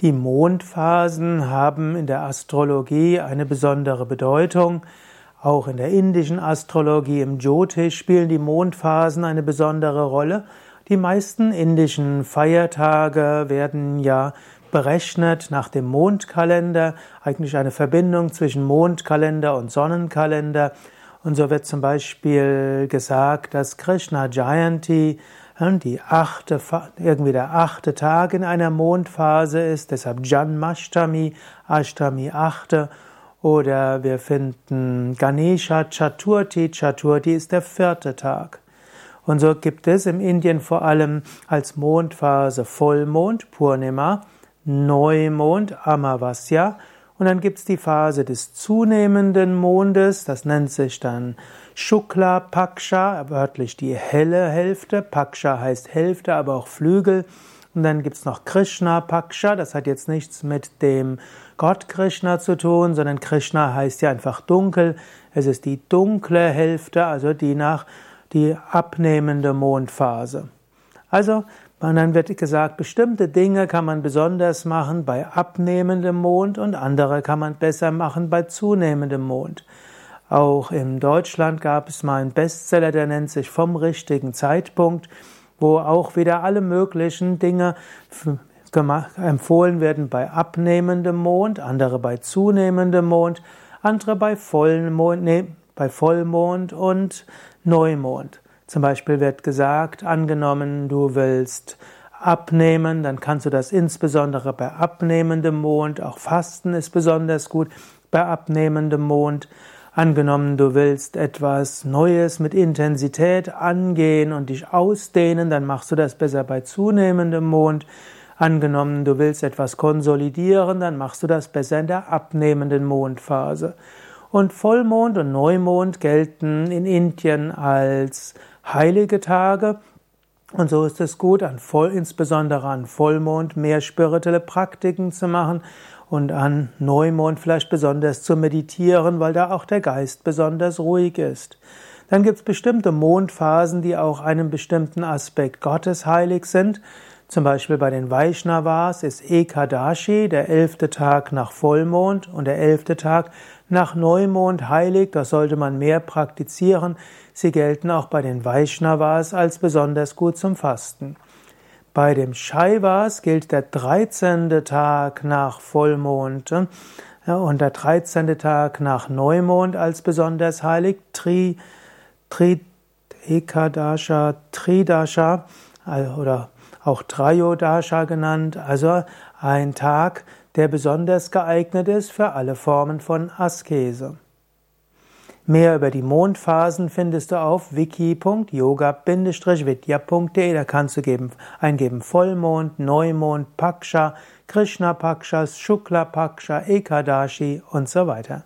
Die Mondphasen haben in der Astrologie eine besondere Bedeutung. Auch in der indischen Astrologie im Jyotish spielen die Mondphasen eine besondere Rolle. Die meisten indischen Feiertage werden ja berechnet nach dem Mondkalender, eigentlich eine Verbindung zwischen Mondkalender und Sonnenkalender. Und so wird zum Beispiel gesagt, dass Krishna Jayanti die achte, irgendwie der achte Tag in einer Mondphase ist, deshalb Janmashtami, Ashtami achte. Oder wir finden Ganesha Chaturthi, Chaturthi ist der vierte Tag. Und so gibt es im Indien vor allem als Mondphase Vollmond, Purnima, Neumond, Amavasya und dann gibt es die Phase des zunehmenden Mondes, das nennt sich dann Shukla Paksha, wörtlich die helle Hälfte. Paksha heißt Hälfte, aber auch Flügel. Und dann gibt es noch Krishna Paksha, das hat jetzt nichts mit dem Gott Krishna zu tun, sondern Krishna heißt ja einfach dunkel. Es ist die dunkle Hälfte, also die nach die abnehmende Mondphase. Also und dann wird gesagt, bestimmte Dinge kann man besonders machen bei abnehmendem Mond und andere kann man besser machen bei zunehmendem Mond. Auch in Deutschland gab es mal einen Bestseller, der nennt sich Vom richtigen Zeitpunkt, wo auch wieder alle möglichen Dinge empfohlen werden bei abnehmendem Mond, andere bei zunehmendem Mond, andere bei Vollmond, nee, bei Vollmond und Neumond. Zum Beispiel wird gesagt, angenommen, du willst abnehmen, dann kannst du das insbesondere bei abnehmendem Mond, auch Fasten ist besonders gut bei abnehmendem Mond. Angenommen, du willst etwas Neues mit Intensität angehen und dich ausdehnen, dann machst du das besser bei zunehmendem Mond. Angenommen, du willst etwas konsolidieren, dann machst du das besser in der abnehmenden Mondphase. Und Vollmond und Neumond gelten in Indien als heilige Tage. Und so ist es gut, an Voll, insbesondere an Vollmond mehr spirituelle Praktiken zu machen und an Neumond vielleicht besonders zu meditieren, weil da auch der Geist besonders ruhig ist. Dann gibt es bestimmte Mondphasen, die auch einem bestimmten Aspekt Gottes heilig sind. Zum Beispiel bei den Vaishnavas ist Ekadashi, der elfte Tag nach Vollmond und der elfte Tag nach Neumond heilig. Das sollte man mehr praktizieren. Sie gelten auch bei den Vaishnavas als besonders gut zum Fasten. Bei dem Shaivas gilt der 13. Tag nach Vollmond und der 13. Tag nach Neumond als besonders heilig. Tri, Tri, Ekadasha, Tridasha oder auch Trayodasha genannt, also ein Tag, der besonders geeignet ist für alle Formen von Askese. Mehr über die Mondphasen findest du auf wiki.yoga-vidya.de. Da kannst du geben, eingeben Vollmond, Neumond, Paksha, Krishna Pakshas, Shukla Paksha, Ekadashi und so weiter.